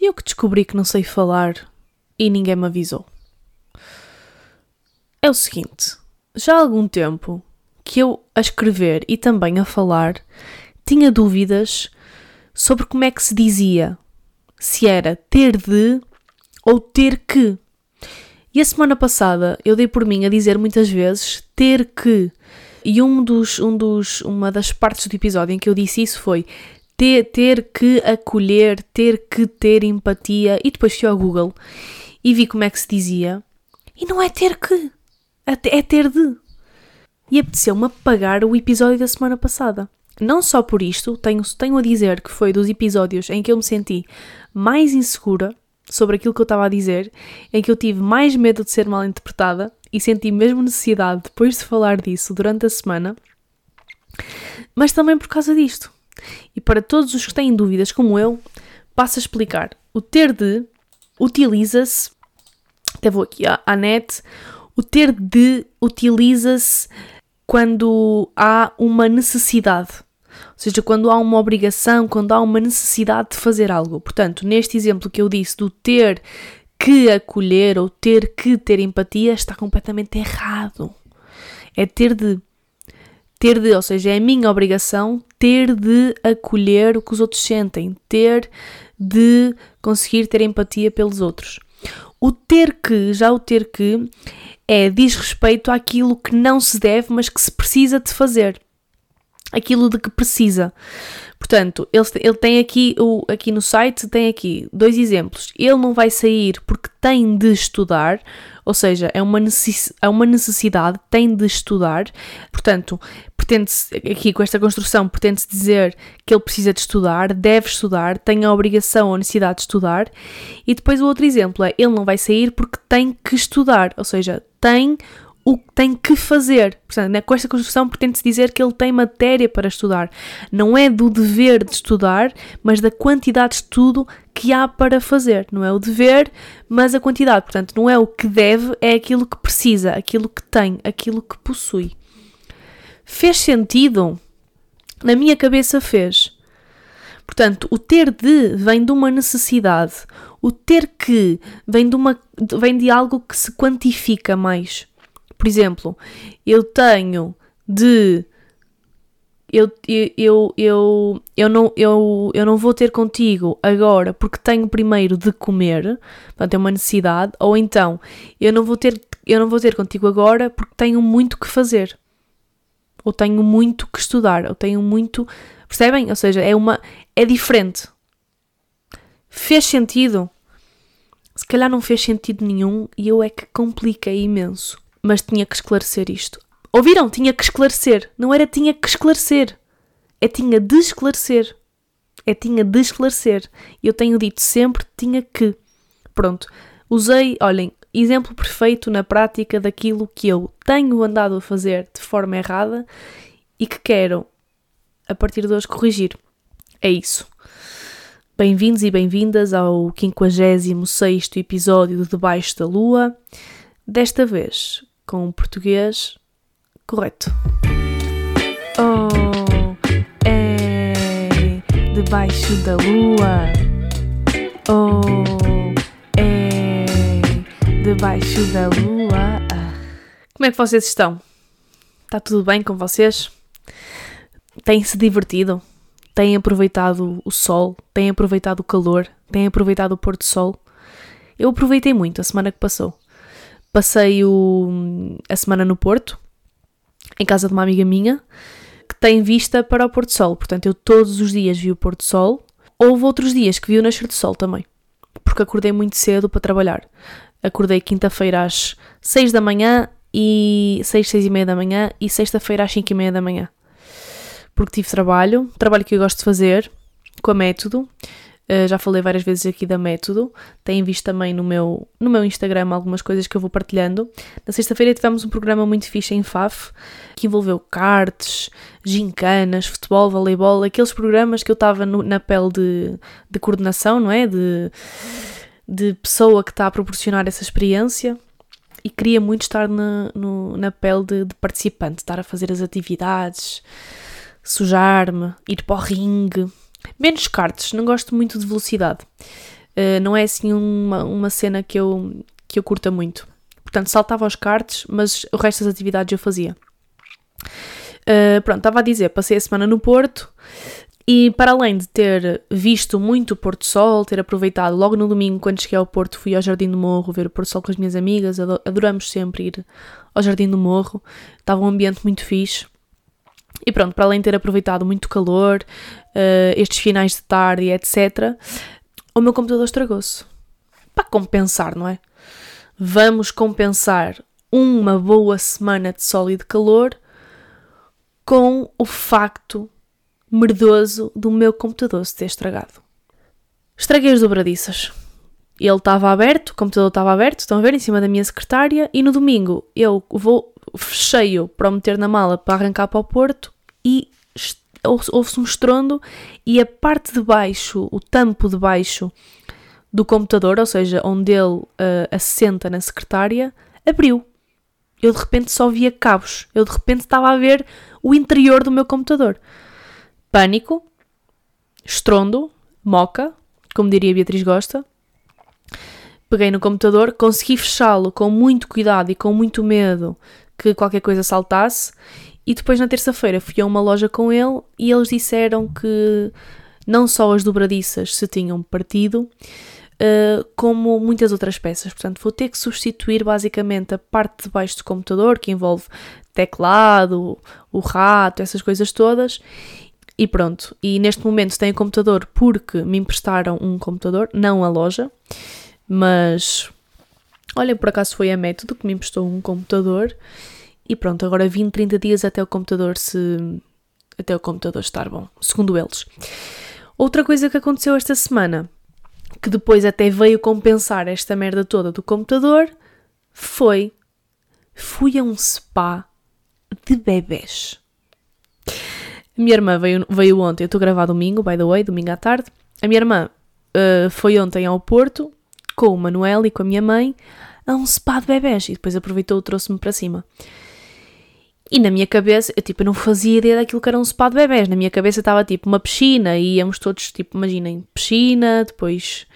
E eu que descobri que não sei falar e ninguém me avisou. É o seguinte, já há algum tempo que eu a escrever e também a falar tinha dúvidas sobre como é que se dizia, se era ter de ou ter que. E a semana passada eu dei por mim a dizer muitas vezes ter que. E um dos, um dos, uma das partes do episódio em que eu disse isso foi ter, ter que acolher, ter que ter empatia. E depois fui ao Google e vi como é que se dizia. E não é ter que, é ter de. E apeteceu-me apagar o episódio da semana passada. Não só por isto, tenho, tenho a dizer que foi dos episódios em que eu me senti mais insegura sobre aquilo que eu estava a dizer, em que eu tive mais medo de ser mal interpretada e senti mesmo necessidade depois de falar disso durante a semana, mas também por causa disto. E para todos os que têm dúvidas como eu, passo a explicar. O ter de utiliza-se, até vou aqui à, net, o ter de utiliza-se quando há uma necessidade. Ou seja, quando há uma obrigação, quando há uma necessidade de fazer algo. Portanto, neste exemplo que eu disse do ter que acolher ou ter que ter empatia, está completamente errado. É ter de. Ter de, ou seja, é a minha obrigação ter de acolher o que os outros sentem, ter de conseguir ter empatia pelos outros. O ter que, já o ter que, é diz respeito àquilo que não se deve, mas que se precisa de fazer aquilo de que precisa. Portanto, ele, ele tem aqui, o, aqui no site, tem aqui dois exemplos. Ele não vai sair porque tem de estudar, ou seja, é uma, necess, é uma necessidade, tem de estudar. Portanto, pretende-se, aqui com esta construção, pretende-se dizer que ele precisa de estudar, deve estudar, tem a obrigação ou necessidade de estudar. E depois o outro exemplo é, ele não vai sair porque tem que estudar, ou seja, tem o que tem que fazer. Portanto, né, com esta construção pretende-se dizer que ele tem matéria para estudar. Não é do dever de estudar, mas da quantidade de estudo que há para fazer. Não é o dever, mas a quantidade. Portanto, não é o que deve, é aquilo que precisa, aquilo que tem, aquilo que possui. Fez sentido? Na minha cabeça fez. Portanto, o ter de vem de uma necessidade. O ter que vem de, uma, vem de algo que se quantifica mais. Por exemplo, eu tenho de. Eu, eu, eu, eu, não, eu, eu não vou ter contigo agora porque tenho primeiro de comer, portanto é uma necessidade, ou então eu não vou ter, eu não vou ter contigo agora porque tenho muito que fazer, ou tenho muito que estudar, ou tenho muito. Percebem? Ou seja, é uma. é diferente. Fez sentido? Se calhar não fez sentido nenhum e eu é que compliquei imenso mas tinha que esclarecer isto. Ouviram? Tinha que esclarecer. Não era tinha que esclarecer. É tinha de esclarecer. É tinha de esclarecer. Eu tenho dito sempre tinha que. Pronto. Usei, olhem, exemplo perfeito na prática daquilo que eu tenho andado a fazer de forma errada e que quero, a partir de hoje, corrigir. É isso. Bem-vindos e bem-vindas ao 56 episódio de Debaixo da Lua. Desta vez com o português correto. Oh, é debaixo da lua. Oh, é debaixo da lua. Como é que vocês estão? Está tudo bem com vocês? Têm-se divertido? Têm aproveitado o sol? Têm aproveitado o calor? Têm aproveitado o pôr do sol? Eu aproveitei muito a semana que passou. Passei o, a semana no Porto, em casa de uma amiga minha, que tem vista para o Porto Sol. Portanto, eu todos os dias vi o Porto Sol. Houve outros dias que vi o nascer do sol também, porque acordei muito cedo para trabalhar. Acordei quinta-feira às 6 da manhã e 6, 6 e meia da manhã e sexta-feira às 5 e meia da manhã. Porque tive trabalho, trabalho que eu gosto de fazer, com a método, Uh, já falei várias vezes aqui da Método. Têm visto também no meu, no meu Instagram algumas coisas que eu vou partilhando. Na sexta-feira tivemos um programa muito fixe em FAF, que envolveu cartes, gincanas, futebol, voleibol, aqueles programas que eu estava na pele de, de coordenação, não é? De, de pessoa que está a proporcionar essa experiência. E queria muito estar na, no, na pele de, de participante, estar a fazer as atividades, sujar-me, ir para o ringue Menos cartes, não gosto muito de velocidade. Uh, não é assim uma, uma cena que eu, que eu curta muito. Portanto, saltava aos cartes, mas o resto das atividades eu fazia. Uh, pronto, estava a dizer, passei a semana no Porto e para além de ter visto muito o Porto Sol, ter aproveitado logo no domingo, quando cheguei ao Porto, fui ao Jardim do Morro ver o Porto Sol com as minhas amigas, adoramos sempre ir ao Jardim do Morro, estava um ambiente muito fixe. E pronto, para além de ter aproveitado muito calor, uh, estes finais de tarde e etc., o meu computador estragou-se. Para compensar, não é? Vamos compensar uma boa semana de sol e de calor com o facto merdoso do meu computador se ter estragado. Estraguei as dobradiças. Ele estava aberto, o computador estava aberto, estão a ver, em cima da minha secretária, e no domingo eu vou, fechei-o para o meter na mala para arrancar para o Porto e houve-se um estrondo e a parte de baixo, o tampo de baixo do computador, ou seja, onde ele uh, assenta na secretária, abriu. Eu de repente só via cabos. Eu de repente estava a ver o interior do meu computador. Pânico, estrondo, moca, como diria Beatriz Gosta. Peguei no computador, consegui fechá-lo com muito cuidado e com muito medo que qualquer coisa saltasse. E depois na terça-feira fui a uma loja com ele e eles disseram que não só as dobradiças se tinham partido, uh, como muitas outras peças. Portanto, vou ter que substituir basicamente a parte de baixo do computador, que envolve teclado, o rato, essas coisas todas. E pronto. E neste momento tenho computador porque me emprestaram um computador, não a loja, mas olha, por acaso foi a método que me emprestou um computador. E pronto, agora 20, 30 dias até o computador se. até o computador estar bom, segundo eles. Outra coisa que aconteceu esta semana que depois até veio compensar esta merda toda do computador, foi fui a um spa de bebés. A minha irmã veio, veio ontem, eu estou a gravar domingo, by the way, domingo à tarde. A minha irmã uh, foi ontem ao Porto com o Manuel e com a minha mãe a um spa de bebés e depois aproveitou e trouxe-me para cima. E na minha cabeça, eu tipo, não fazia ideia daquilo que era um spa de bebés. Na minha cabeça estava tipo uma piscina e íamos todos, tipo, imaginem, piscina, depois.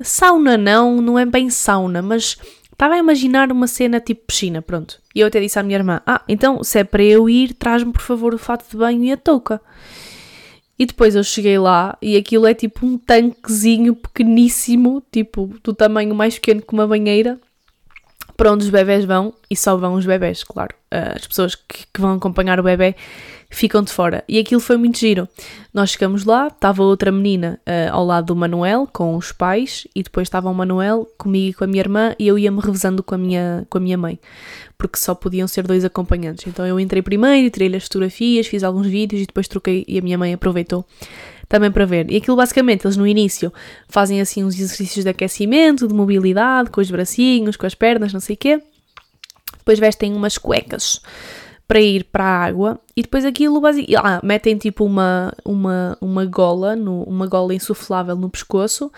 Sauna não, não é bem sauna, mas estava a imaginar uma cena tipo piscina, pronto. E eu até disse à minha irmã: Ah, então se é para eu ir, traz-me por favor o fato de banho e a touca. E depois eu cheguei lá e aquilo é tipo um tanquezinho pequeníssimo, tipo do tamanho mais pequeno que uma banheira para onde os bebés vão e só vão os bebés, claro. Uh, as pessoas que, que, vão acompanhar o bebê ficam de fora. E aquilo foi muito giro. Nós chegamos lá, estava outra menina uh, ao lado do Manuel com os pais e depois estava o Manuel comigo e com a minha irmã e eu ia-me revezando com a, minha, com a minha mãe, porque só podiam ser dois acompanhantes. Então eu entrei primeiro, tirei-lhe as fotografias, fiz alguns vídeos e depois troquei e a minha mãe aproveitou também para ver. E aquilo basicamente, eles no início fazem assim uns exercícios de aquecimento, de mobilidade, com os bracinhos, com as pernas, não sei o quê. Depois vestem umas cuecas para ir para a água e depois aquilo basicamente, ah, metem tipo uma, uma, uma gola, no, uma gola insuflável no pescoço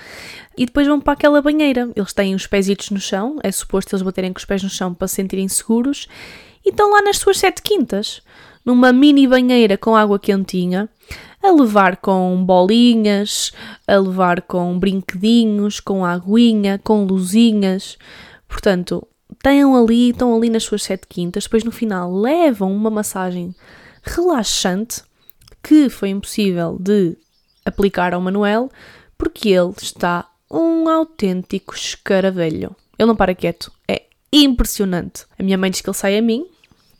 e depois vão para aquela banheira. Eles têm os pezitos no chão, é suposto eles baterem com os pés no chão para se sentirem seguros e estão lá nas suas sete quintas, numa mini banheira com água quentinha a levar com bolinhas, a levar com brinquedinhos, com aguinha, com luzinhas. Portanto, tenham ali, estão ali nas suas sete quintas, depois no final levam uma massagem relaxante que foi impossível de aplicar ao Manuel porque ele está um autêntico escaravelho. Ele não para quieto, é impressionante. A minha mãe diz que ele sai a mim,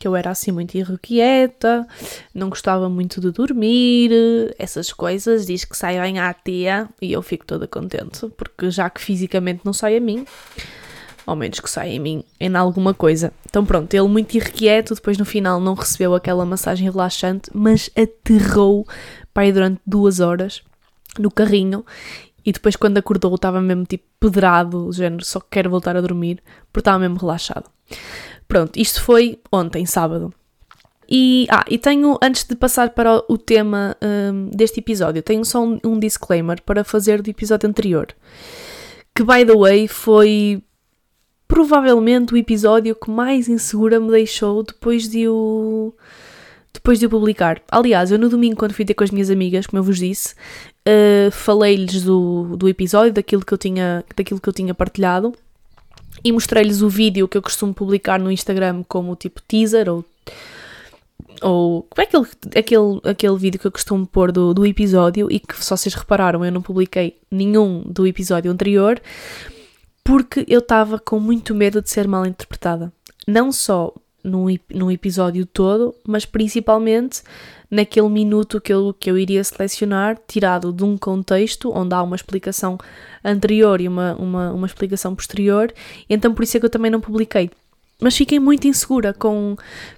que eu era assim muito irrequieta, não gostava muito de dormir, essas coisas, diz que sai bem à tia e eu fico toda contente, porque já que fisicamente não sai a mim, ao menos que saia em mim em alguma coisa. Então pronto, ele muito irrequieto, depois no final não recebeu aquela massagem relaxante, mas aterrou para ir durante duas horas no carrinho e depois quando acordou estava mesmo tipo pedrado, género, só quero voltar a dormir, porque estava mesmo relaxado. Pronto, isto foi ontem, sábado. E, ah, e tenho, antes de passar para o tema um, deste episódio, tenho só um, um, disclaimer para fazer do episódio anterior. Que, by the way, foi provavelmente o episódio que mais insegura me deixou depois de o, depois de o publicar. Aliás, eu no domingo, quando fui ter com as minhas amigas, como eu vos disse, uh, falei-lhes do, do episódio, daquilo que, eu tinha, daquilo que eu tinha partilhado e mostrei-lhes o vídeo que eu costumo publicar no Instagram como tipo teaser ou ou como é aquele, aquele, aquele vídeo que eu costumo pôr do, do episódio e que, se vocês repararam, eu não publiquei nenhum do episódio anterior porque eu estava com muito medo de ser mal interpretada. Não só no, no episódio todo, mas principalmente naquele minuto que eu, que eu iria selecionar, tirado de um contexto onde há uma explicação anterior e uma, uma, uma explicação posterior, então por isso é que eu também não publiquei. Mas fiquei muito insegura com,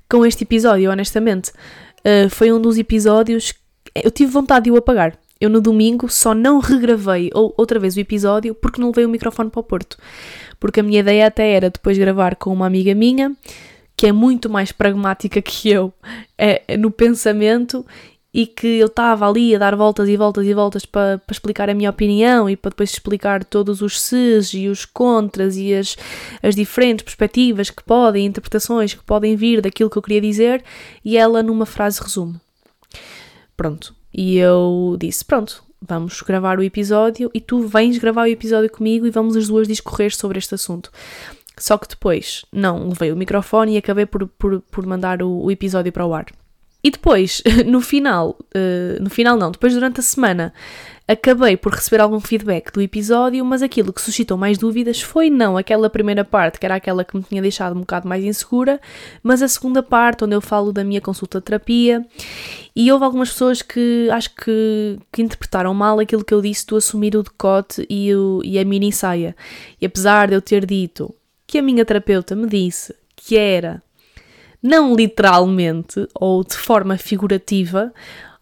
com este episódio, honestamente. Uh, foi um dos episódios. Eu tive vontade de o apagar. Eu no domingo só não regravei ou, outra vez o episódio porque não levei o microfone para o Porto. Porque a minha ideia até era depois gravar com uma amiga minha que é muito mais pragmática que eu é, no pensamento e que eu estava ali a dar voltas e voltas e voltas para, explicar a minha opinião e para depois explicar todos os ses e os contras e as, as diferentes perspectivas que podem, interpretações que podem vir daquilo que eu queria dizer e ela numa frase resume. Pronto. E eu disse: Pronto, vamos gravar o episódio e tu vens gravar o episódio comigo e vamos as duas discorrer sobre este assunto. Só que depois não levei o microfone e acabei por, por, por mandar o, o episódio para o ar. E depois, no final, uh, no final não, depois durante a semana, acabei por receber algum feedback do episódio, mas aquilo que suscitou mais dúvidas foi não aquela primeira parte, que era aquela que me tinha deixado um bocado mais insegura, mas a segunda parte, onde eu falo da minha consulta de terapia. E houve algumas pessoas que acho que, que interpretaram mal aquilo que eu disse do assumir o decote e, o, e a mini saia. E apesar de eu ter dito que a minha terapeuta me disse que era não literalmente ou de forma figurativa,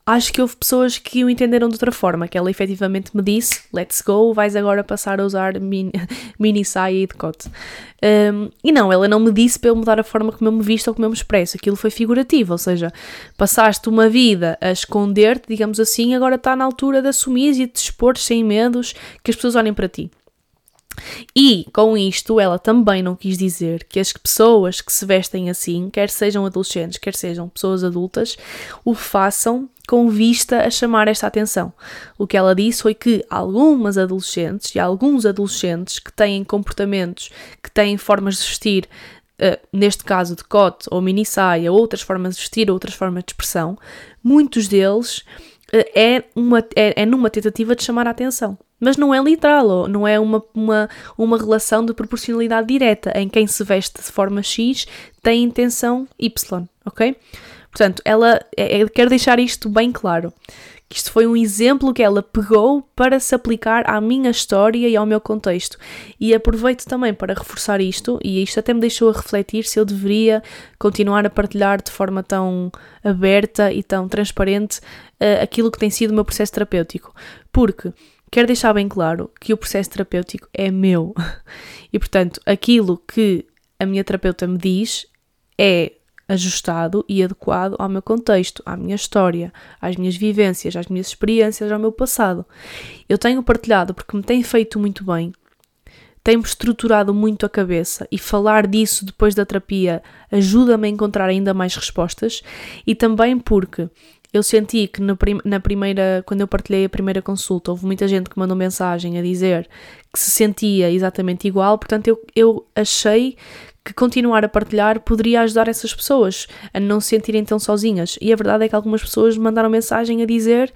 acho que houve pessoas que o entenderam de outra forma, que ela efetivamente me disse, let's go, vais agora passar a usar mini, mini saia e decote. Um, e não, ela não me disse para eu mudar a forma como eu me visto ou como eu me expresso, aquilo foi figurativo, ou seja, passaste uma vida a esconder-te, digamos assim, agora está na altura de assumir e de te expor sem medos que as pessoas olhem para ti. E com isto, ela também não quis dizer que as pessoas que se vestem assim, quer sejam adolescentes, quer sejam pessoas adultas, o façam com vista a chamar esta atenção. O que ela disse foi que algumas adolescentes e alguns adolescentes que têm comportamentos, que têm formas de vestir, uh, neste caso de cote ou mini saia, outras formas de vestir, outras formas de expressão, muitos deles uh, é, uma, é, é numa tentativa de chamar a atenção. Mas não é literal, não é uma, uma, uma relação de proporcionalidade direta em quem se veste de forma X tem intenção Y, ok? Portanto, ela, ela quer deixar isto bem claro. Que isto foi um exemplo que ela pegou para se aplicar à minha história e ao meu contexto. E aproveito também para reforçar isto, e isto até me deixou a refletir se eu deveria continuar a partilhar de forma tão aberta e tão transparente uh, aquilo que tem sido o meu processo terapêutico. Porque quero deixar bem claro que o processo terapêutico é meu. E, portanto, aquilo que a minha terapeuta me diz é ajustado e adequado ao meu contexto, à minha história, às minhas vivências, às minhas experiências, ao meu passado. Eu tenho partilhado porque me tem feito muito bem, tem-me estruturado muito a cabeça e falar disso depois da terapia ajuda-me a encontrar ainda mais respostas e também porque eu senti que na, prim na primeira, quando eu partilhei a primeira consulta, houve muita gente que mandou mensagem a dizer que se sentia exatamente igual, portanto eu, eu achei que continuar a partilhar poderia ajudar essas pessoas a não se sentirem tão sozinhas. E a verdade é que algumas pessoas mandaram mensagem a dizer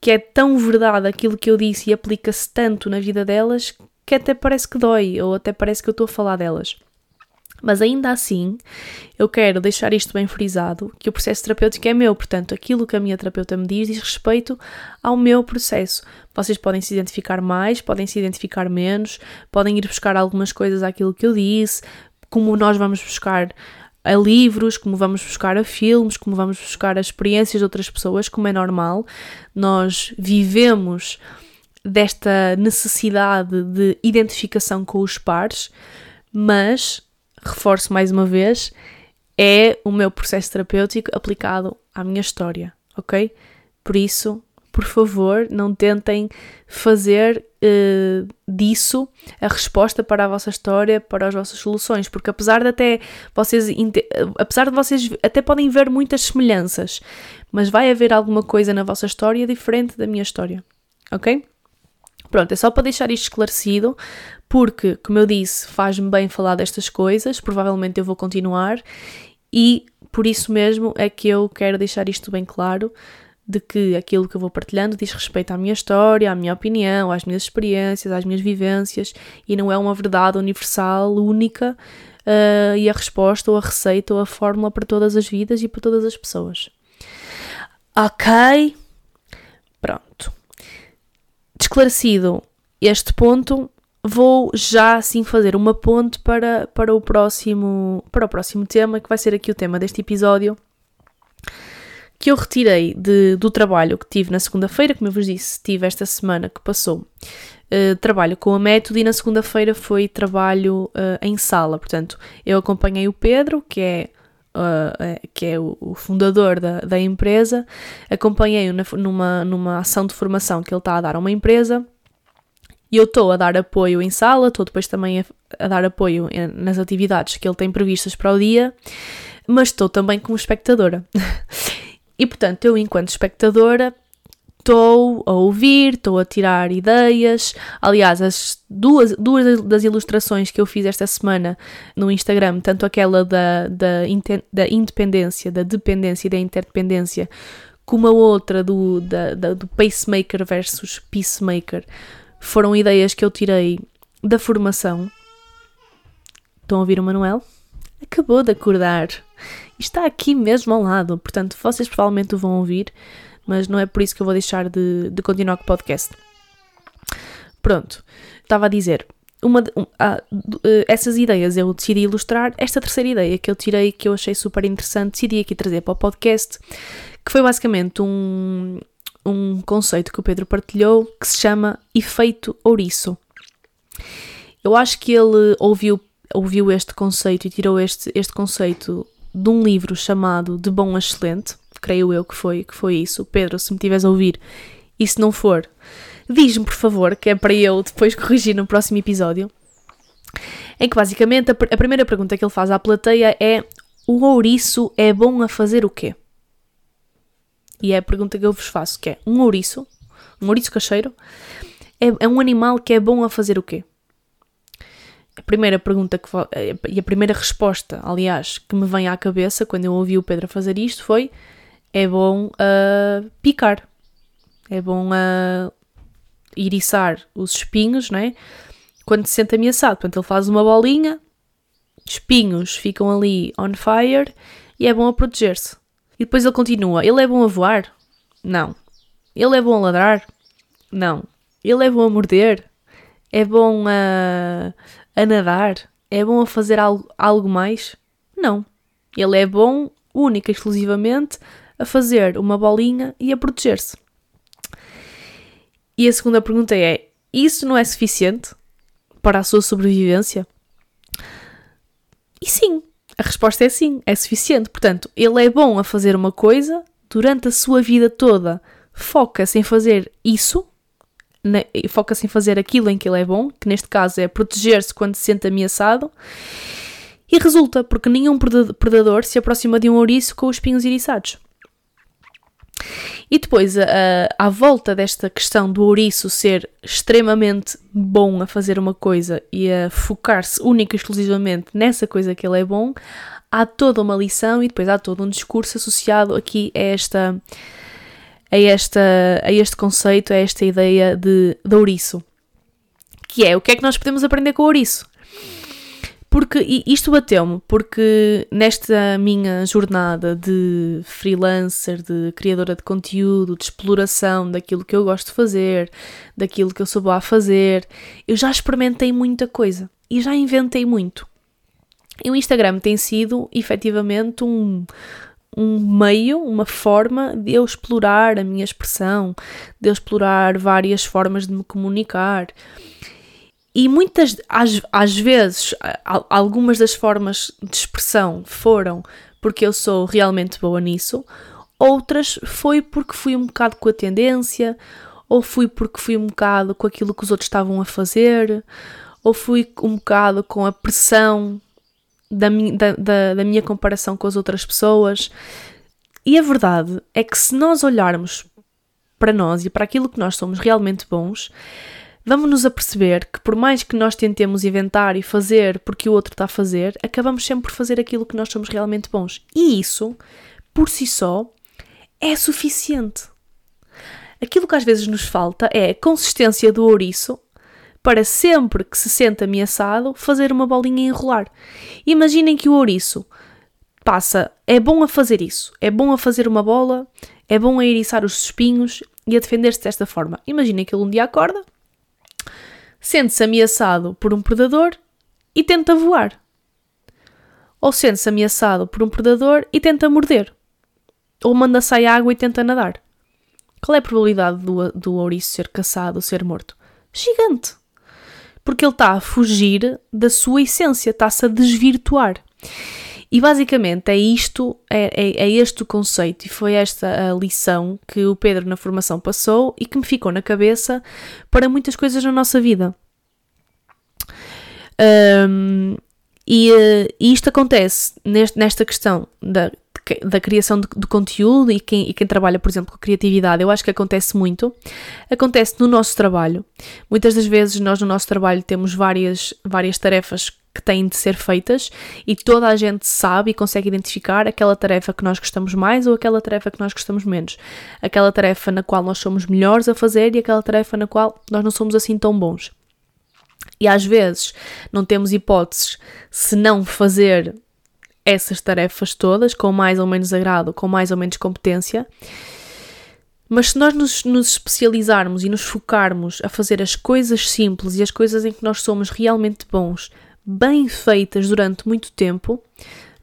que é tão verdade aquilo que eu disse e aplica-se tanto na vida delas que até parece que dói, ou até parece que eu estou a falar delas. Mas ainda assim, eu quero deixar isto bem frisado, que o processo terapêutico é meu, portanto, aquilo que a minha terapeuta me diz diz respeito ao meu processo. Vocês podem se identificar mais, podem se identificar menos, podem ir buscar algumas coisas àquilo que eu disse, como nós vamos buscar a livros, como vamos buscar a filmes, como vamos buscar as experiências de outras pessoas, como é normal. Nós vivemos desta necessidade de identificação com os pares, mas reforço mais uma vez, é o meu processo terapêutico aplicado à minha história, ok? Por isso, por favor, não tentem fazer uh, disso a resposta para a vossa história, para as vossas soluções, porque apesar de até vocês, apesar de vocês até podem ver muitas semelhanças, mas vai haver alguma coisa na vossa história diferente da minha história. ok? Pronto, é só para deixar isto esclarecido, porque, como eu disse, faz-me bem falar destas coisas, provavelmente eu vou continuar, e por isso mesmo é que eu quero deixar isto bem claro de que aquilo que eu vou partilhando diz respeito à minha história, à minha opinião, às minhas experiências, às minhas vivências e não é uma verdade universal, única uh, e a resposta ou a receita ou a fórmula para todas as vidas e para todas as pessoas. Ok? Esclarecido este ponto, vou já assim fazer uma ponte para, para, o próximo, para o próximo tema, que vai ser aqui o tema deste episódio, que eu retirei de, do trabalho que tive na segunda-feira, como eu vos disse, tive esta semana que passou. Uh, trabalho com a método e na segunda-feira foi trabalho uh, em sala. Portanto, eu acompanhei o Pedro, que é, uh, que é o, o, fundador da, da empresa, acompanhei-o numa, numa ação de formação que ele está a dar a uma empresa e eu estou a dar apoio em sala, estou depois também a, a, dar apoio nas atividades que ele tem previstas para o dia, mas estou também como espectadora. e portanto, eu, enquanto espectadora, estou a ouvir, estou a tirar ideias. Aliás, as duas, duas das ilustrações que eu fiz esta semana no Instagram, tanto aquela da, da, da independência, da dependência e da interdependência, como a outra do, da, da, do pacemaker versus peacemaker, foram ideias que eu tirei da formação. Estão a ouvir o Manuel? Acabou de acordar. Está aqui mesmo ao lado, portanto, vocês provavelmente o vão ouvir, mas não é por isso que eu vou deixar de, de continuar com o podcast. Pronto, estava a dizer, uma, um, ah, essas ideias eu decidi ilustrar. Esta terceira ideia que eu tirei, que eu achei super interessante, decidi aqui trazer para o podcast, que foi basicamente um, um conceito que o Pedro partilhou que se chama efeito ouriço. Eu acho que ele ouviu, ouviu este conceito e tirou este, este conceito de um livro chamado De Bom a Excelente, creio eu que foi, que foi isso. Pedro, se me estiveres a ouvir e se não for, diz-me por favor, que é para eu depois corrigir no próximo episódio. Em que basicamente a, a primeira pergunta que ele faz à plateia é: O ouriço é bom a fazer o quê? E é a pergunta que eu vos faço, que é um ouriço, um ouriço cacheiro, é, é um animal que é bom a fazer o quê? A primeira pergunta que, eh, e a primeira resposta, aliás, que me vem à cabeça quando eu ouvi o Pedro fazer isto foi: é bom a uh, picar, é bom a uh, iriçar os espinhos, né? Quando se sente ameaçado. Portanto, ele faz uma bolinha, espinhos ficam ali on fire e é bom a proteger-se. E depois ele continua: Ele é bom a voar? Não. Ele é bom a ladrar? Não. Ele é bom a morder? É bom a, a nadar? É bom a fazer algo, algo mais? Não. Ele é bom, única e exclusivamente, a fazer uma bolinha e a proteger-se. E a segunda pergunta é: isso não é suficiente para a sua sobrevivência? E sim, a resposta é sim, é suficiente. Portanto, ele é bom a fazer uma coisa durante a sua vida toda. Foca-se em fazer isso, foca-se em fazer aquilo em que ele é bom, que neste caso é proteger-se quando se sente ameaçado. E resulta, porque nenhum predador se aproxima de um ouriço com os espinhos iriçados. E depois, a, à volta desta questão do ouriço ser extremamente bom a fazer uma coisa e a focar-se única e exclusivamente nessa coisa que ele é bom, há toda uma lição e depois há todo um discurso associado aqui a esta a, esta, a este conceito, a esta ideia de, de ouriço. Que é, o que é que nós podemos aprender com o ouriço? Porque isto bateu-me, porque nesta minha jornada de freelancer, de criadora de conteúdo, de exploração daquilo que eu gosto de fazer, daquilo que eu sou boa a fazer, eu já experimentei muita coisa e já inventei muito. E o Instagram tem sido efetivamente um, um meio, uma forma de eu explorar a minha expressão, de eu explorar várias formas de me comunicar. E muitas, às, às vezes, algumas das formas de expressão foram porque eu sou realmente boa nisso, outras foi porque fui um bocado com a tendência, ou fui porque fui um bocado com aquilo que os outros estavam a fazer, ou fui um bocado com a pressão da, da, da, da minha comparação com as outras pessoas. E a verdade é que se nós olharmos para nós e para aquilo que nós somos realmente bons, vamos nos aperceber que por mais que nós tentemos inventar e fazer porque o outro está a fazer, acabamos sempre por fazer aquilo que nós somos realmente bons. E isso, por si só, é suficiente. Aquilo que às vezes nos falta é a consistência do ouriço para sempre que se sente ameaçado fazer uma bolinha e enrolar. Imaginem que o ouriço passa, é bom a fazer isso, é bom a fazer uma bola, é bom a eriçar os espinhos e a defender-se desta forma. Imaginem que ele um dia acorda, sente-se ameaçado por um predador e tenta voar. Ou sente-se ameaçado por um predador e tenta morder. Ou manda sair água e tenta nadar. Qual é a probabilidade do, do ouriço ser caçado ou ser morto? Gigante! Porque ele está a fugir da sua essência, está-se a desvirtuar. E basicamente é isto, é, é, é, este o conceito e foi esta a lição que o Pedro na formação passou e que me ficou na cabeça para muitas coisas na nossa vida. Um, e, e, isto acontece neste, nesta questão da, da criação de, de conteúdo e quem, e quem, trabalha, por exemplo, com criatividade, eu acho que acontece muito. Acontece no nosso trabalho. Muitas das vezes nós no nosso trabalho temos várias, várias tarefas que têm de ser feitas e toda a gente sabe e consegue identificar aquela tarefa que nós gostamos mais ou aquela tarefa que nós gostamos menos. Aquela tarefa na qual nós somos melhores a fazer e aquela tarefa na qual nós não somos assim tão bons. E às vezes não temos hipóteses se não fazer essas tarefas todas com mais ou menos agrado, com mais ou menos competência. Mas se nós nos, nos, especializarmos e nos focarmos a fazer as coisas simples e as coisas em que nós somos realmente bons bem feitas durante muito tempo,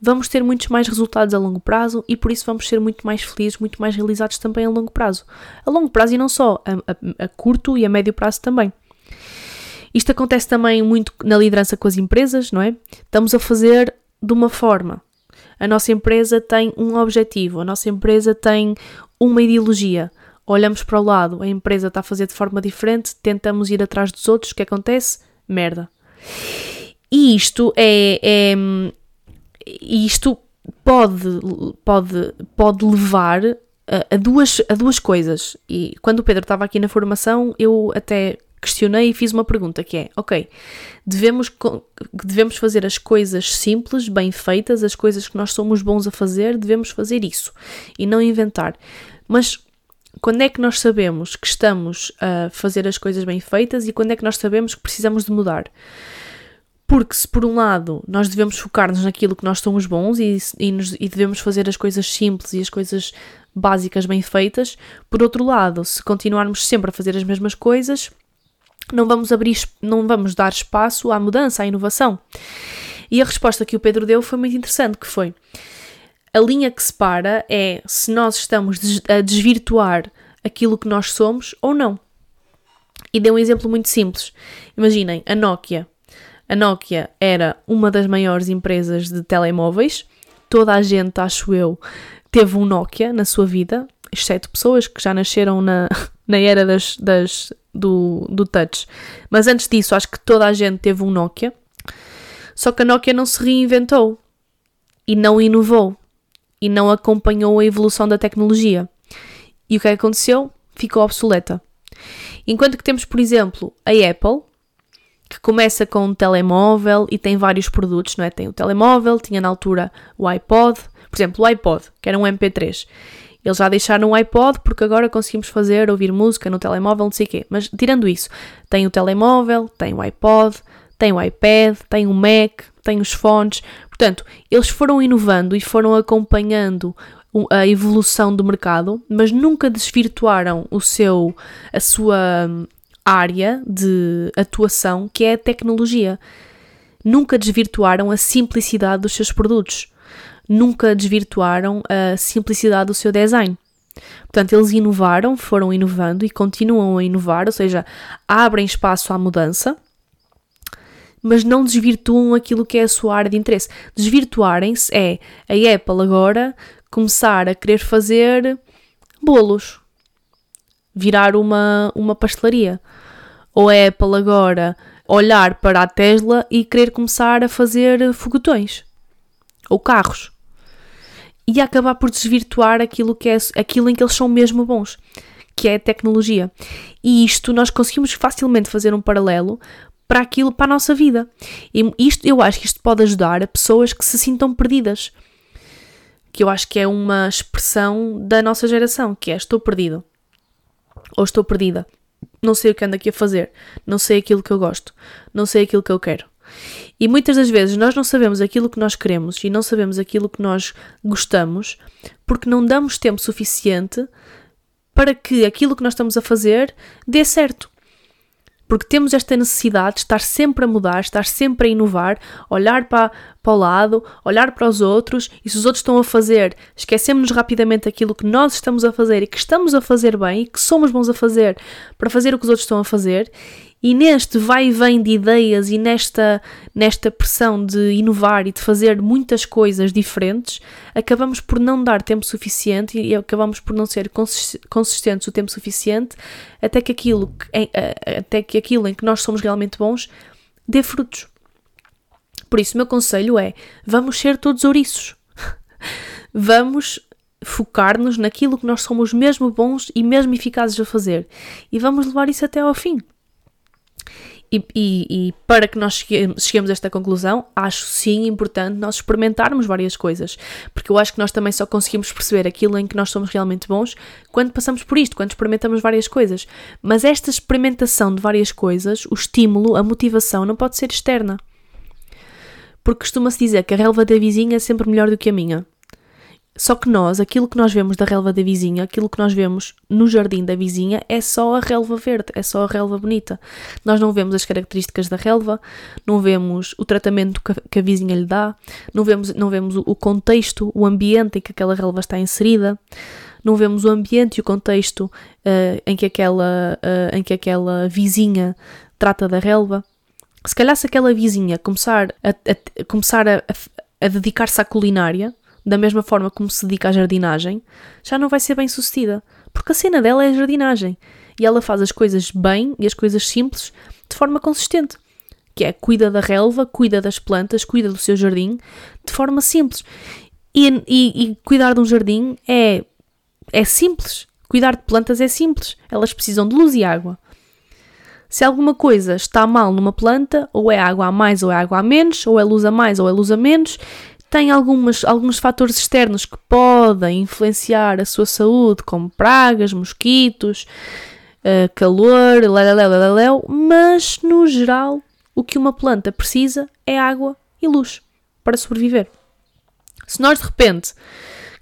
vamos ter muitos mais resultados a longo prazo e por isso vamos ser muito mais felizes, muito mais realizados também a longo prazo. A longo prazo e não só, a, a, a curto e a médio prazo também. Isto acontece também muito na liderança com as empresas, não é? Estamos a fazer de uma forma. A nossa empresa tem um objetivo, a nossa empresa tem uma ideologia. Olhamos para o lado, a empresa está a fazer de forma diferente, tentamos ir atrás dos outros, o que acontece? Merda. E isto é, é isto pode, pode, pode levar a, a, duas, a duas coisas. E quando o Pedro estava aqui na formação, eu até questionei e fiz uma pergunta que é, ok, devemos, devemos fazer as coisas simples, bem feitas, as coisas que nós somos bons a fazer, devemos fazer isso e não inventar. Mas quando é que nós sabemos que estamos a fazer as coisas bem feitas e quando é que nós sabemos que precisamos de mudar? Porque se por um lado nós devemos focar-nos naquilo que nós somos bons e, e, nos, e, devemos fazer as coisas simples e as coisas básicas bem feitas, por outro lado, se continuarmos sempre a fazer as mesmas coisas, não vamos abrir, não vamos dar espaço à mudança, à inovação. E a resposta que o Pedro deu foi muito interessante, que foi a linha que separa é se nós estamos a desvirtuar aquilo que nós somos ou não. E deu um exemplo muito simples. Imaginem, a Nokia a Nokia era uma das maiores empresas de telemóveis. Toda a gente, acho eu, teve um Nokia na sua vida, exceto pessoas que já nasceram na, na era das, das, do, do touch. Mas antes disso, acho que toda a gente teve um Nokia. Só que a Nokia não se reinventou e não inovou e não acompanhou a evolução da tecnologia. E o que aconteceu? Ficou obsoleta. Enquanto que temos, por exemplo, a Apple, que começa com um telemóvel e tem vários produtos, não é? Tem o telemóvel, tinha na altura o iPod, por exemplo, o iPod, que era um MP3. Eles já deixaram o iPod porque agora conseguimos fazer, ouvir música no telemóvel, não sei o quê. Mas tirando isso, tem o telemóvel, tem o iPod, tem o iPad, tem o Mac, tem os fones. Portanto, eles foram inovando e foram acompanhando a evolução do mercado, mas nunca desvirtuaram o seu, a sua área de atuação que é a tecnologia. Nunca desvirtuaram a simplicidade dos seus produtos. Nunca desvirtuaram a simplicidade do seu design. Portanto, eles inovaram, foram inovando e continuam a inovar, ou seja, abrem espaço à mudança, mas não desvirtuam aquilo que é a sua área de interesse. Desvirtuarem-se é a Apple agora começar a querer fazer bolos, virar uma, uma pastelaria. Ou a Apple agora olhar para a Tesla e querer começar a fazer foguetões ou carros e acabar por desvirtuar aquilo, que é, aquilo em que eles são mesmo bons, que é a tecnologia. E isto nós conseguimos facilmente fazer um paralelo para aquilo, para a nossa vida. E isto, eu acho que isto pode ajudar a pessoas que se sintam perdidas. Que eu acho que é uma expressão da nossa geração, que é estou perdido. Ou estou perdida. Não sei o que ando aqui a fazer. Não sei aquilo que eu gosto. Não sei aquilo que eu quero. E muitas das vezes nós não sabemos aquilo que nós queremos e não sabemos aquilo que nós gostamos porque não damos tempo suficiente para que aquilo que nós estamos a fazer dê certo porque temos esta necessidade de estar sempre a mudar, estar sempre a inovar, olhar para, para o lado, olhar para os outros e se os outros estão a fazer, esquecemos-nos rapidamente aquilo que nós estamos a fazer e que estamos a fazer bem e que somos bons a fazer para fazer o que os outros estão a fazer e neste vai e vem de ideias e nesta, nesta pressão de inovar e de fazer muitas coisas diferentes, acabamos por não dar tempo suficiente e acabamos por não ser consistentes o tempo suficiente até que aquilo, até que aquilo em que nós somos realmente bons dê frutos. Por isso, o meu conselho é: vamos ser todos ouriços. vamos focar-nos naquilo que nós somos mesmo bons e mesmo eficazes a fazer. E vamos levar isso até ao fim. E, e, e, para que nós cheguemos a esta conclusão, acho sim importante nós experimentarmos várias coisas, porque eu acho que nós também só conseguimos perceber aquilo em que nós somos realmente bons quando passamos por isto, quando experimentamos várias coisas. Mas esta experimentação de várias coisas, o estímulo, a motivação, não pode ser externa. Porque costuma-se dizer que a relva da vizinha é sempre melhor do que a minha. Só que nós, aquilo que nós vemos da relva da vizinha, aquilo que nós vemos no jardim da vizinha, é só a relva verde, é só a relva bonita. Nós não vemos as características da relva, não vemos o tratamento que a vizinha lhe dá, não vemos, não vemos o contexto, o ambiente em que aquela relva está inserida, não vemos o ambiente e o contexto uh, em, que aquela, uh, em que aquela vizinha trata da relva. Se calhar se aquela vizinha começar a, a começar a, a dedicar-se à culinária, da mesma forma como se dedica à jardinagem, já não vai ser bem sucedida, porque a cena dela é a jardinagem e ela faz as coisas bem e as coisas simples de forma consistente, que é cuida da relva, cuida das plantas, cuida do seu jardim de forma simples. E, e, e cuidar de um jardim é, é simples. Cuidar de plantas é simples. Elas precisam de luz e água. Se alguma coisa está mal numa planta, ou é água a mais ou é água a menos, ou é luz a mais ou é luz a menos, tem algumas, alguns fatores externos que podem influenciar a sua saúde, como pragas, mosquitos, uh, calor, leleléu, mas no geral o que uma planta precisa é água e luz para sobreviver. Se nós de repente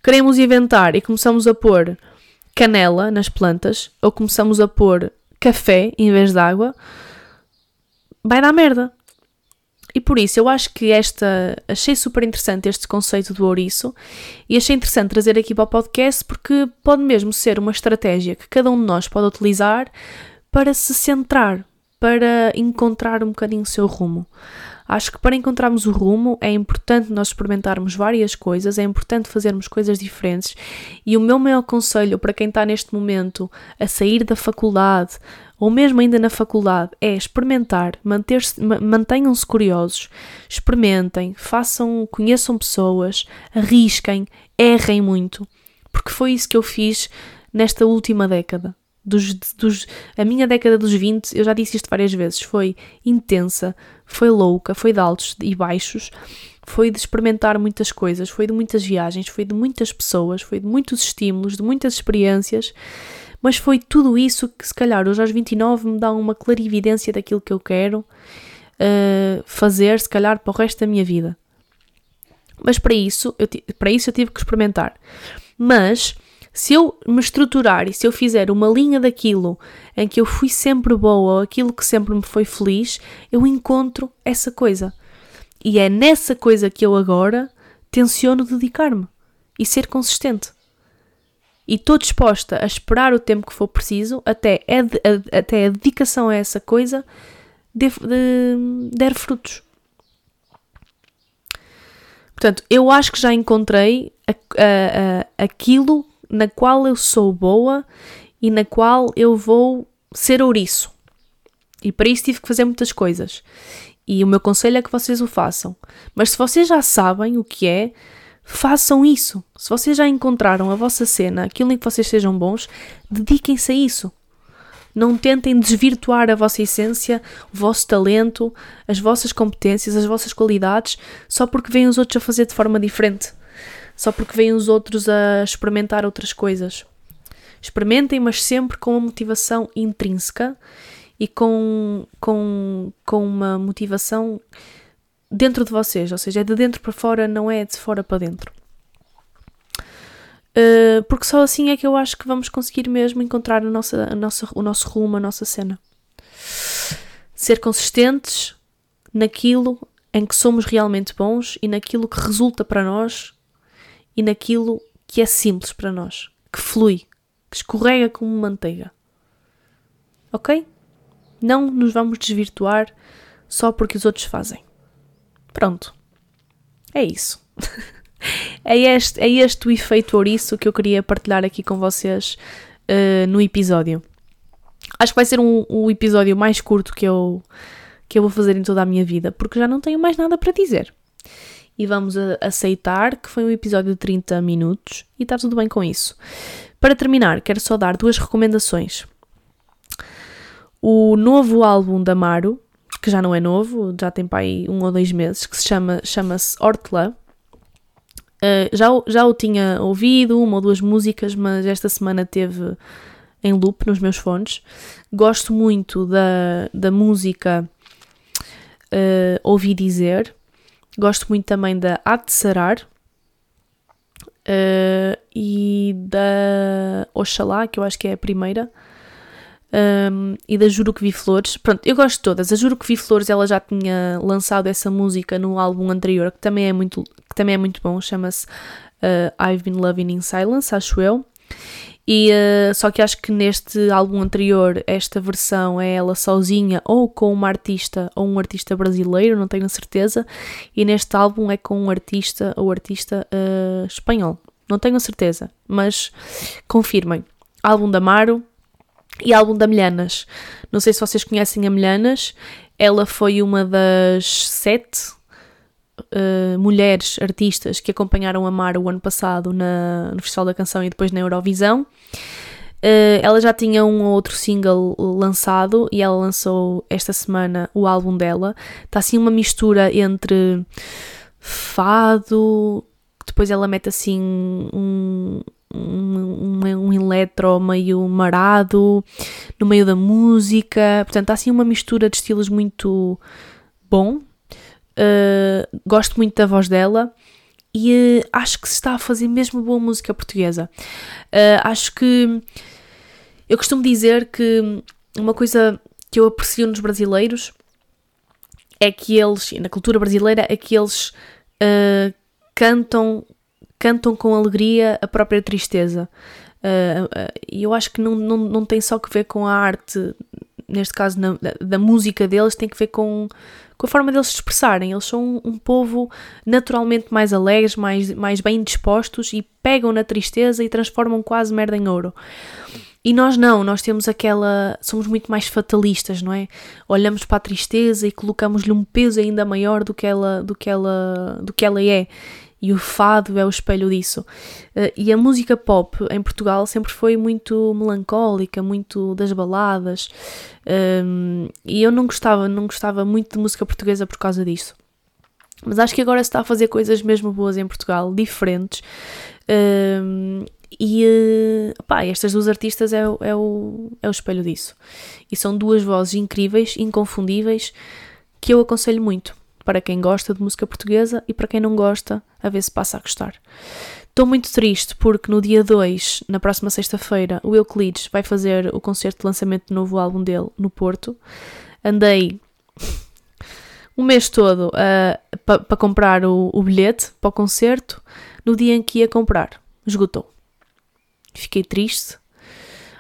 queremos inventar e começamos a pôr canela nas plantas ou começamos a pôr café em vez de água, vai dar merda. E por isso eu acho que esta. Achei super interessante este conceito do ouriço e achei interessante trazer aqui para o podcast porque pode mesmo ser uma estratégia que cada um de nós pode utilizar para se centrar, para encontrar um bocadinho o seu rumo. Acho que para encontrarmos o rumo é importante nós experimentarmos várias coisas, é importante fazermos coisas diferentes. E o meu maior conselho para quem está neste momento a sair da faculdade ou mesmo ainda na faculdade é experimentar, mantenham-se curiosos, experimentem, façam, conheçam pessoas, arrisquem, errem muito, porque foi isso que eu fiz nesta última década. Dos, dos, a minha década dos 20, eu já disse isto várias vezes, foi intensa, foi louca, foi de altos e baixos, foi de experimentar muitas coisas, foi de muitas viagens, foi de muitas pessoas, foi de muitos estímulos, de muitas experiências, mas foi tudo isso que, se calhar, hoje aos 29 me dá uma clarividência daquilo que eu quero uh, fazer, se calhar, para o resto da minha vida. Mas para isso, eu, para isso eu tive que experimentar. Mas se eu me estruturar e se eu fizer uma linha daquilo em que eu fui sempre boa aquilo que sempre me foi feliz, eu encontro essa coisa. E é nessa coisa que eu agora tenciono dedicar-me e ser consistente. E estou disposta a esperar o tempo que for preciso até a, a até a dedicação a essa coisa de, de, der frutos. Portanto, eu acho que já encontrei a, aquilo na qual eu sou boa e na qual eu vou ser ouriço. E para isso tive que fazer muitas coisas. E o meu conselho é que vocês o façam. Mas se vocês já sabem o que é, façam isso. Se vocês já encontraram a vossa cena, aquilo em que vocês sejam bons, dediquem-se a isso. Não tentem desvirtuar a vossa essência, o vosso talento, as vossas competências, as vossas qualidades, só porque vêm os outros a fazer de forma diferente. Só porque vêm os outros a experimentar outras coisas. Experimentem, mas sempre com uma motivação intrínseca e com, com, com uma motivação dentro de vocês, ou seja, é de dentro para fora, não é de fora para dentro. Uh, porque só assim é que eu acho que vamos conseguir mesmo encontrar a nossa, a nossa, o nosso rumo, a nossa cena. Ser consistentes naquilo em que somos realmente bons e naquilo que resulta para nós e naquilo que é simples para nós, que flui, que escorrega como manteiga. Ok? Não nos vamos desvirtuar só porque os outros fazem. Pronto. É isso. é, este, é este o efeito ouriço que eu queria partilhar aqui com vocês uh, no episódio. Acho que vai ser um, um episódio mais curto que eu, que eu vou fazer em toda a minha vida, porque já não tenho mais nada para dizer. E vamos aceitar que foi um episódio de 30 minutos e está tudo bem com isso. Para terminar, quero só dar duas recomendações. O novo álbum da Maru, que já não é novo, já tem para aí um ou dois meses, que se chama chama-se Hortla. Uh, já, já o tinha ouvido, uma ou duas músicas, mas esta semana teve em loop nos meus fones. Gosto muito da, da música uh, Ouvi Dizer. Gosto muito também da Atsarar uh, e da Oxalá, que eu acho que é a primeira um, e da Juro que Vi Flores. Pronto, eu gosto de todas. A Juro que Vi Flores, ela já tinha lançado essa música no álbum anterior, que também é muito, que também é muito bom, chama-se uh, I've Been Loving in Silence, acho eu. E, uh, só que acho que neste álbum anterior, esta versão é ela sozinha ou com uma artista ou um artista brasileiro, não tenho certeza. E neste álbum é com um artista ou artista uh, espanhol, não tenho certeza, mas confirmem. Álbum da Amaro, e álbum da Milhanas. Não sei se vocês conhecem a Milhanas, ela foi uma das sete uh, mulheres artistas que acompanharam a Mara o ano passado na, no Festival da Canção e depois na Eurovisão. Uh, ela já tinha um ou outro single lançado e ela lançou esta semana o álbum dela. Está assim uma mistura entre fado, depois ela mete assim um, um, um, eletro meio marado no meio da música. Portanto, há assim uma mistura de estilos muito bom. Uh, gosto muito da voz dela e uh, acho que se está a fazer mesmo boa música portuguesa. Uh, acho que eu costumo dizer que uma coisa que eu aprecio nos brasileiros é que eles, na cultura brasileira, é que eles cantam cantam com alegria a própria tristeza. Uh, uh, e eu acho que não, não, não tem só que ver com a arte, neste caso na, da, da, música deles, tem que ver com, com a forma deles se expressarem. Eles são um, um povo naturalmente mais alegres, mais, mais bem dispostos e pegam na tristeza e transformam quase merda em ouro. E nós não, nós temos aquela. Somos muito mais fatalistas, não é? Olhamos para a tristeza e colocamos-lhe um peso ainda maior do que ela, do que ela, do que ela é e o fado é o espelho disso. Uh, e a música pop em Portugal sempre foi muito melancólica, muito das baladas, ehm, e eu não gostava, não gostava muito de música portuguesa por causa disso. Mas acho que agora se está a fazer coisas mesmo boas em Portugal, diferentes. Ehm, e uh, pá, estas duas artistas é, é, o, é o espelho disso. E são duas vozes incríveis, inconfundíveis, que eu aconselho muito para quem gosta de música portuguesa e para quem não gosta, a ver se passa a gostar. Estou muito triste porque no dia 2, na próxima sexta-feira, o Euclides vai fazer o concerto de lançamento do novo álbum dele no Porto. Andei um mês todo uh, para pa comprar o, o bilhete para o concerto. No dia em que ia comprar, esgotou. Fiquei triste,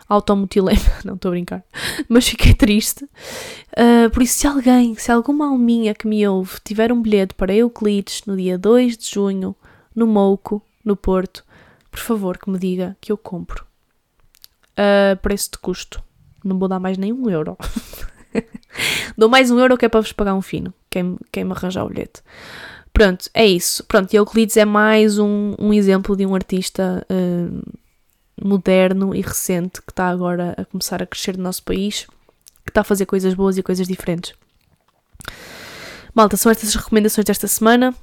automutilei não estou a brincar, mas fiquei triste. Uh, por isso, se alguém, se alguma alminha que me ouve tiver um bilhete para Euclides no dia 2 de junho, no Mouco, no Porto, por favor que me diga que eu compro. Uh, preço de custo. Não vou dar mais nem um euro. Dou mais um euro que é para vos pagar um fino, quem, quem me arranjar o bilhete. Pronto, é isso. Pronto, Euclides é mais um, um exemplo de um artista uh, moderno e recente que está agora a começar a crescer no nosso país, que está a fazer coisas boas e coisas diferentes. Malta, são estas as recomendações desta semana.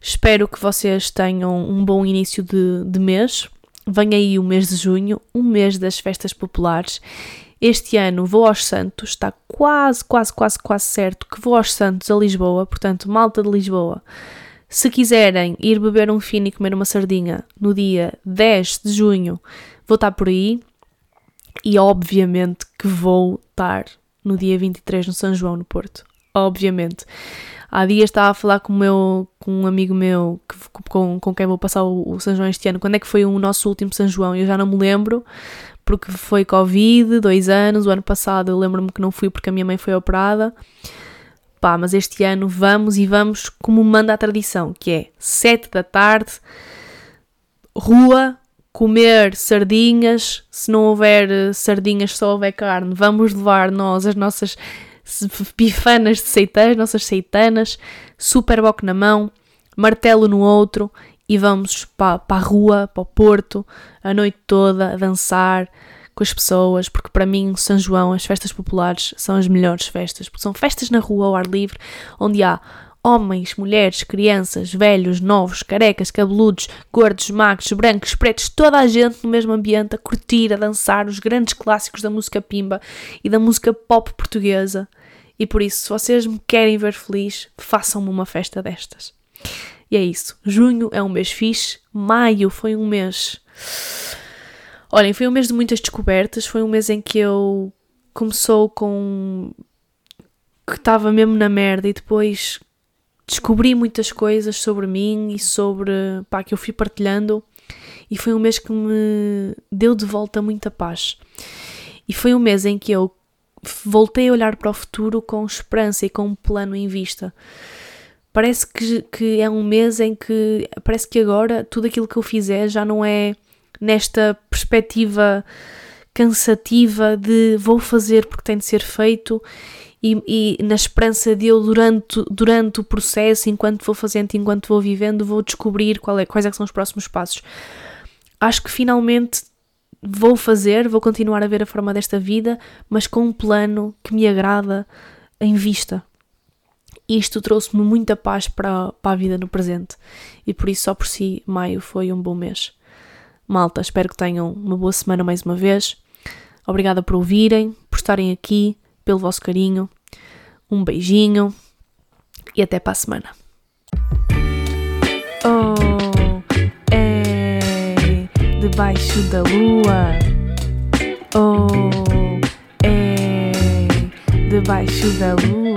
Espero que vocês tenham um bom início de, de mês. Vem aí o mês de junho, um mês das festas populares. Este ano vou aos Santos, está quase, quase, quase, quase certo que vou aos Santos a Lisboa, portanto, malta de Lisboa. Se quiserem ir beber um fino e comer uma sardinha no dia 10 de junho, vou estar por aí. E obviamente que vou estar no dia 23 no São João, no Porto. Obviamente. Há dias estava a falar com, meu, com um amigo meu que, com, com quem vou passar o, o São João este ano. Quando é que foi o nosso último São João? Eu já não me lembro, porque foi Covid, dois anos. O ano passado eu lembro-me que não fui porque a minha mãe foi operada. Pá, mas este ano vamos e vamos como manda a tradição, que é sete da tarde, rua, comer sardinhas. Se não houver eh, sardinhas, só houver carne, vamos levar nós as nossas bifanas de seitãs, nossas seitanas, super na mão, martelo no outro e vamos para, para a rua, para o Porto, a noite toda a dançar com as pessoas, porque para mim São João, as festas populares são as melhores festas, porque são festas na rua ao ar livre, onde há homens, mulheres, crianças, velhos, novos, carecas, cabeludos, gordos, magros, brancos, pretos, toda a gente no mesmo ambiente a curtir, a dançar os grandes clássicos da música pimba e da música pop portuguesa. E por isso, se vocês me querem ver feliz, façam-me uma festa destas. E é isso. Junho é um mês fixe. Maio foi um mês. Olhem, foi um mês de muitas descobertas. Foi um mês em que eu começou com. que estava mesmo na merda e depois descobri muitas coisas sobre mim e sobre. pá, que eu fui partilhando. E foi um mês que me deu de volta muita paz. E foi um mês em que eu voltei a olhar para o futuro com esperança e com um plano em vista. Parece que, que é um mês em que parece que agora tudo aquilo que eu fizer já não é nesta perspectiva cansativa de vou fazer porque tem de ser feito e, e, na esperança de eu durante, durante o processo, enquanto vou fazendo, enquanto vou vivendo, vou descobrir é, quais é são os próximos passos. Acho que finalmente vou fazer, vou continuar a ver a forma desta vida, mas com um plano que me agrada em vista. Isto trouxe-me muita paz para, para a vida no presente e por isso, só por si, maio foi um bom mês. Malta, espero que tenham uma boa semana mais uma vez. Obrigada por ouvirem, por estarem aqui, pelo vosso carinho. Um beijinho e até para a semana. Oh debaixo da lua. Oh, é debaixo da lua.